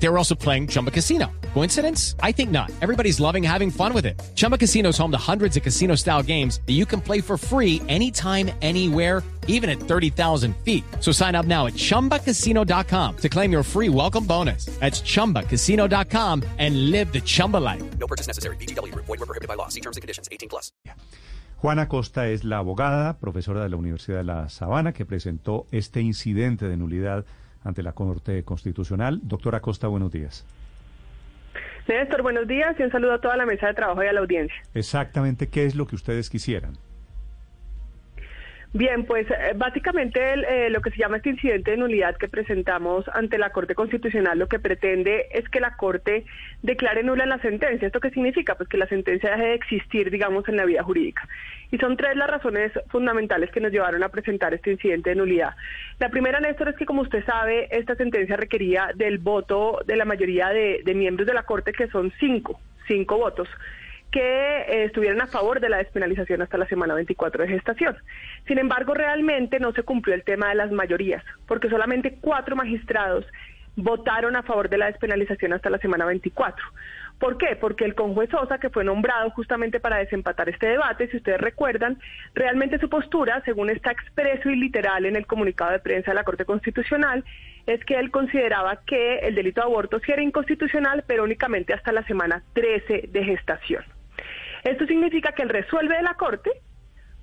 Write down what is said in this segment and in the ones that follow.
They were also playing Chumba Casino. Coincidence? I think not. Everybody's loving having fun with it. Chumba Casino is home to hundreds of casino style games that you can play for free anytime, anywhere, even at 30,000 feet. So sign up now at chumbacasino.com to claim your free welcome bonus. That's chumbacasino.com and live the Chumba life. No purchase necessary. BGW. Void were prohibited by law. See terms and conditions. 18 plus. Juana Costa es la abogada, profesora de la Universidad de La Sabana, que presentó este incidente de nulidad ante la Corte Constitucional. Doctora Costa, buenos días. Néstor, buenos días y un saludo a toda la mesa de trabajo y a la audiencia. Exactamente, ¿qué es lo que ustedes quisieran? Bien, pues eh, básicamente el, eh, lo que se llama este incidente de nulidad que presentamos ante la Corte Constitucional lo que pretende es que la Corte declare nula la sentencia. ¿Esto qué significa? Pues que la sentencia deje de existir, digamos, en la vida jurídica. Y son tres las razones fundamentales que nos llevaron a presentar este incidente de nulidad. La primera, Néstor, es que como usted sabe, esta sentencia requería del voto de la mayoría de, de miembros de la Corte, que son cinco, cinco votos que eh, estuvieran a favor de la despenalización hasta la semana 24 de gestación. Sin embargo, realmente no se cumplió el tema de las mayorías, porque solamente cuatro magistrados votaron a favor de la despenalización hasta la semana 24. ¿Por qué? Porque el conjuez Sosa, que fue nombrado justamente para desempatar este debate, si ustedes recuerdan, realmente su postura, según está expreso y literal en el comunicado de prensa de la Corte Constitucional, es que él consideraba que el delito de aborto sí era inconstitucional, pero únicamente hasta la semana 13 de gestación. Esto significa que el resuelve de la Corte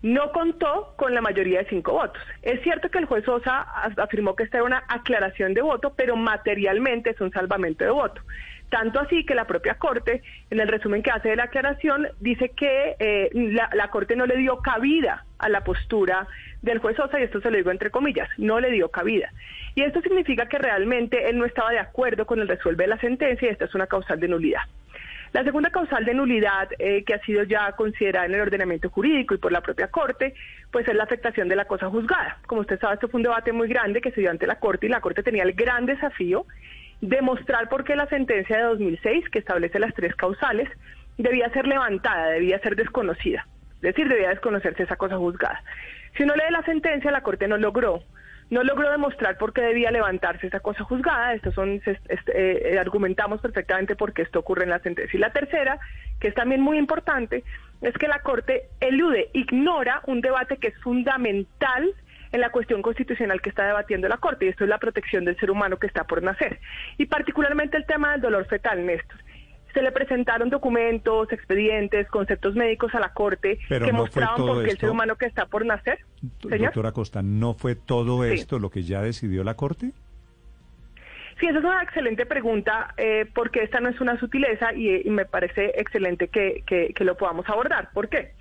no contó con la mayoría de cinco votos. Es cierto que el juez Sosa afirmó que esta era una aclaración de voto, pero materialmente es un salvamento de voto. Tanto así que la propia Corte, en el resumen que hace de la aclaración, dice que eh, la, la, Corte no le dio cabida a la postura del juez Sosa, y esto se lo digo entre comillas, no le dio cabida. Y esto significa que realmente él no estaba de acuerdo con el resuelve de la sentencia y esta es una causal de nulidad. La segunda causal de nulidad eh, que ha sido ya considerada en el ordenamiento jurídico y por la propia Corte, pues es la afectación de la cosa juzgada. Como usted sabe, esto fue un debate muy grande que se dio ante la Corte y la Corte tenía el gran desafío de mostrar por qué la sentencia de 2006, que establece las tres causales, debía ser levantada, debía ser desconocida. Es decir, debía desconocerse esa cosa juzgada. Si uno lee la sentencia, la Corte no logró no logró demostrar por qué debía levantarse esa cosa juzgada. Estos son, eh, argumentamos perfectamente por qué esto ocurre en la sentencia. Y la tercera, que es también muy importante, es que la Corte elude, ignora un debate que es fundamental en la cuestión constitucional que está debatiendo la Corte, y esto es la protección del ser humano que está por nacer. Y particularmente el tema del dolor fetal, Néstor se le presentaron documentos, expedientes, conceptos médicos a la Corte Pero que no mostraban por qué el ser humano que está por nacer. ¿Señor? Doctora Costa, ¿no fue todo sí. esto lo que ya decidió la Corte? Sí, esa es una excelente pregunta, eh, porque esta no es una sutileza y, y me parece excelente que, que, que lo podamos abordar. ¿Por qué?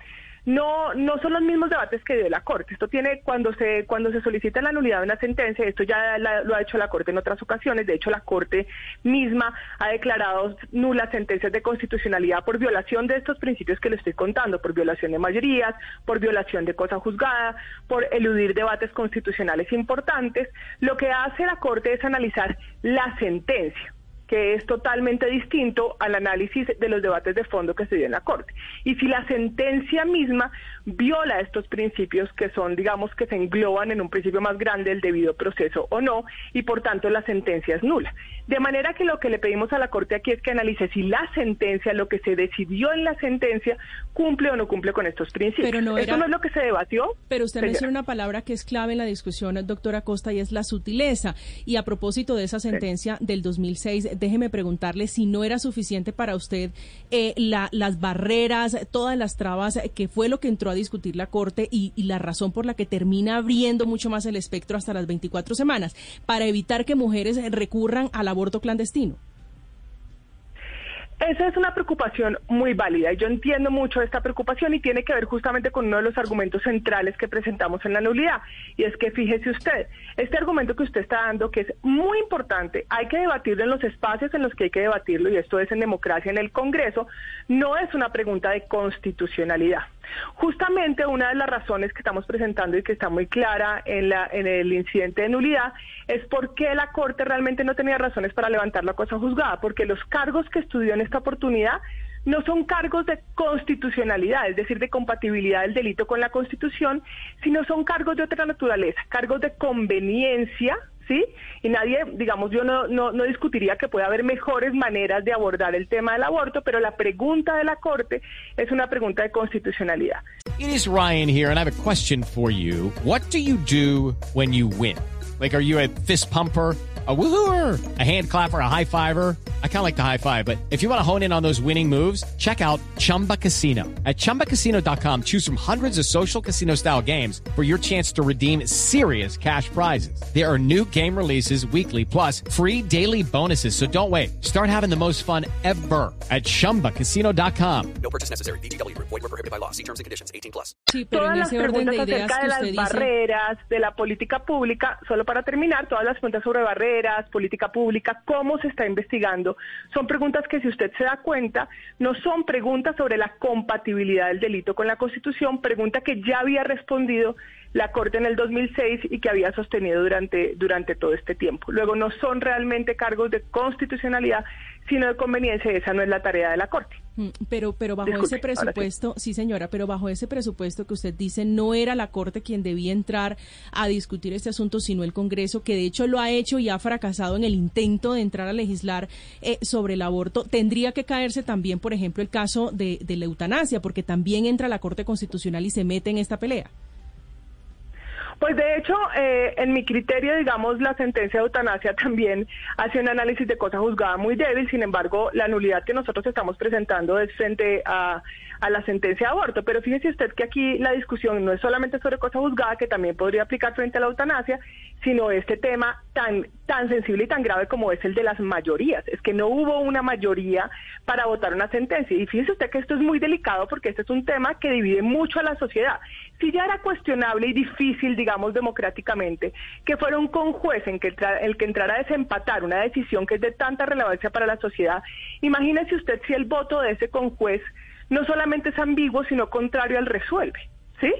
No no son los mismos debates que dio la Corte. Esto tiene cuando se cuando se solicita la nulidad de una sentencia, esto ya la, lo ha hecho la Corte en otras ocasiones. De hecho, la Corte misma ha declarado nulas sentencias de constitucionalidad por violación de estos principios que le estoy contando, por violación de mayorías, por violación de cosa juzgada, por eludir debates constitucionales importantes. Lo que hace la Corte es analizar la sentencia que es totalmente distinto al análisis de los debates de fondo que se dio en la Corte. Y si la sentencia misma viola estos principios que son, digamos, que se engloban en un principio más grande del debido proceso o no, y por tanto la sentencia es nula. De manera que lo que le pedimos a la Corte aquí es que analice si la sentencia, lo que se decidió en la sentencia, cumple o no cumple con estos principios. Pero no era... Eso no es lo que se debatió. Pero usted menciona una palabra que es clave en la discusión, doctora Costa, y es la sutileza. Y a propósito de esa sentencia sí. del 2006, déjeme preguntarle si no era suficiente para usted eh, la, las barreras, todas las trabas, que fue lo que entró a discutir la Corte y, y, la razón por la que termina abriendo mucho más el espectro hasta las 24 semanas, para evitar que mujeres recurran al aborto clandestino. Esa es una preocupación muy válida y yo entiendo mucho esta preocupación y tiene que ver justamente con uno de los argumentos centrales que presentamos en la nulidad. Y es que fíjese usted, este argumento que usted está dando, que es muy importante, hay que debatirlo en los espacios en los que hay que debatirlo, y esto es en democracia en el Congreso, no es una pregunta de constitucionalidad. Justamente una de las razones que estamos presentando y que está muy clara en, la, en el incidente de nulidad es por qué la Corte realmente no tenía razones para levantar la cosa juzgada, porque los cargos que estudió en esta oportunidad no son cargos de constitucionalidad, es decir, de compatibilidad del delito con la Constitución, sino son cargos de otra naturaleza, cargos de conveniencia, ¿sí? Y nadie, digamos, yo no, no, no discutiría que pueda haber mejores maneras de abordar el tema del aborto, pero la pregunta de la Corte es una pregunta de constitucionalidad. It is Ryan here, and I have a question for you. What do you do when you win? Like, are you a fist pumper? a woohooer, a hand clapper, a high fiver. I kind of like the high five, but if you want to hone in on those winning moves, check out Chumba Casino. At ChumbaCasino.com, choose from hundreds of social casino style games for your chance to redeem serious cash prizes. There are new game releases weekly, plus free daily bonuses. So don't wait. Start having the most fun ever at ChumbaCasino.com. No purchase necessary. BGW. Void were prohibited by law. See terms and conditions. 18 plus. Sí, pero todas en las orden preguntas de ideas acerca de las dice... barreras, de la política pública, solo para terminar, todas las preguntas sobre barreras, política pública, cómo se está investigando, son preguntas que si usted se da cuenta, no son preguntas sobre la compatibilidad del delito con la Constitución, pregunta que ya había respondido la Corte en el 2006 y que había sostenido durante, durante todo este tiempo. Luego no son realmente cargos de constitucionalidad, sino de conveniencia, y esa no es la tarea de la Corte. Mm, Pero, pero bajo Disculpe, ese ahora sí. presupuesto, sí. señora, pero bajo ese presupuesto que usted dice, no era la Corte quien debía entrar a discutir este asunto, sino el Congreso, que de hecho lo ha hecho y ha fracasado en el intento de entrar a legislar eh, sobre el aborto. Tendría que caerse también, por ejemplo, el caso de, de la eutanasia, porque también entra la Corte Constitucional y se mete en esta pelea. Pues de hecho, eh, en mi criterio, digamos, la sentencia de eutanasia también hace un análisis de cosa juzgada muy débil, sin embargo, la nulidad que nosotros estamos presentando es frente a, a la sentencia de aborto. Pero fíjese usted que aquí la discusión no es solamente sobre cosa juzgada, que también podría aplicar frente a la eutanasia, sino este tema tan, tan sensible y tan grave como es el de las mayorías. Es que no hubo una mayoría para votar una sentencia. Y fíjese usted que esto es muy delicado porque este es un tema que divide mucho a la sociedad. Si ya era cuestionable y difícil, digamos, democráticamente, que fuera un conjuez en que el que entrara a desempatar una decisión que es de tanta relevancia para la sociedad, imagínese usted si el voto de ese conjuez no solamente es ambiguo, sino contrario al resuelve, ¿sí?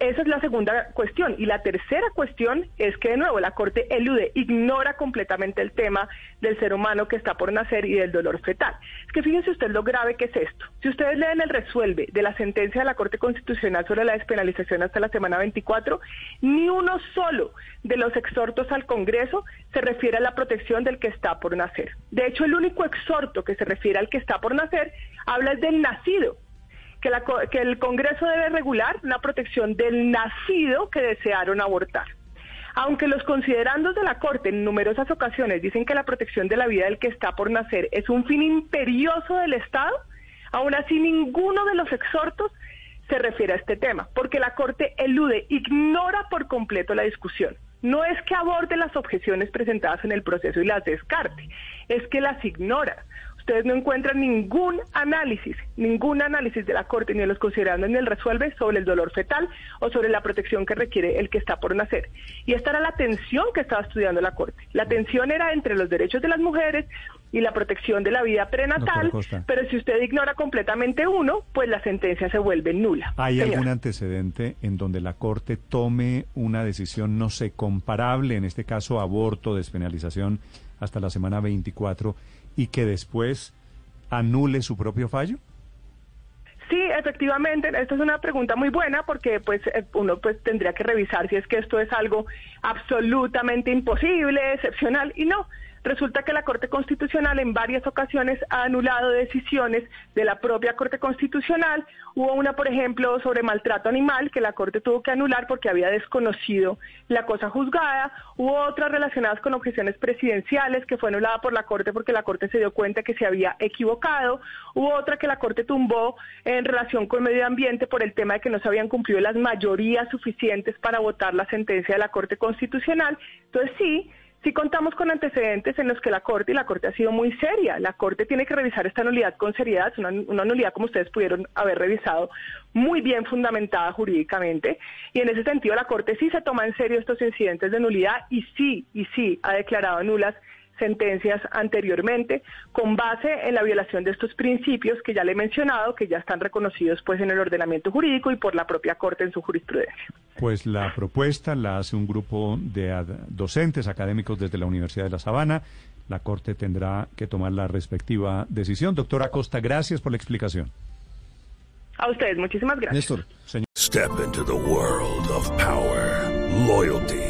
Esa es la segunda cuestión. Y la tercera cuestión es que, de nuevo, la Corte elude, ignora completamente el tema del ser humano que está por nacer y del dolor fetal. Es que fíjense usted lo grave que es esto. Si ustedes leen el resuelve de la sentencia de la Corte Constitucional sobre la despenalización hasta la semana 24, ni uno solo de los exhortos al Congreso se refiere a la protección del que está por nacer. De hecho, el único exhorto que se refiere al que está por nacer habla del nacido que, la que el Congreso debe regular una protección del nacido que desearon abortar. Aunque los considerandos de la Corte en numerosas ocasiones dicen que la protección de la vida del que está por nacer es un fin imperioso del Estado, aún así ninguno de los exhortos se refiere a este tema, porque la Corte elude, ignora por completo la discusión. No es que aborde las objeciones presentadas en el proceso y las descarte, es que las ignora. Ustedes no encuentran ningún análisis, ningún análisis de la Corte ni de los considerandos ni el resuelve sobre el dolor fetal o sobre la protección que requiere el que está por nacer. Y esta era la tensión que estaba estudiando la Corte. La tensión era entre los derechos de las mujeres y la protección de la vida prenatal, pero si usted ignora completamente uno, pues la sentencia se vuelve nula. ¿Hay algún antecedente en donde la Corte tome una decisión, no sé, comparable, en este caso aborto, despenalización, hasta la semana 24, y que después anule su propio fallo? Sí, efectivamente, esta es una pregunta muy buena porque pues eh, uno pues tendría que revisar si es que esto es algo absolutamente imposible, excepcional y no. Resulta que la Corte Constitucional en varias ocasiones ha anulado decisiones de la propia Corte Constitucional. Hubo una, por ejemplo, sobre maltrato animal que la Corte tuvo que anular porque había desconocido la cosa juzgada. Hubo otras relacionadas con objeciones presidenciales que fue anulada por la Corte porque la Corte se dio cuenta que se había equivocado. Hubo otra que la Corte tumbó en relación con medio ambiente por el tema de que no se habían cumplido las mayorías suficientes para votar la sentencia de la Corte Constitucional. Entonces sí, sí contamos con antecedentes en los que la Corte, y la Corte ha sido muy seria, la Corte tiene que revisar esta nulidad con seriedad, es una, una nulidad como ustedes pudieron haber revisado, muy bien fundamentada jurídicamente, y en ese sentido la Corte sí se toma en serio estos incidentes de nulidad y sí, y sí ha declarado nulas sentencias anteriormente con base en la violación de estos principios que ya le he mencionado, que ya están reconocidos pues en el ordenamiento jurídico y por la propia Corte en su jurisprudencia. Pues la propuesta la hace un grupo de docentes académicos desde la Universidad de La Sabana. la Corte tendrá que tomar la respectiva decisión. Doctora Costa, gracias por la explicación. A ustedes, muchísimas gracias. Néstor, señor. Step into the world of power, loyalty,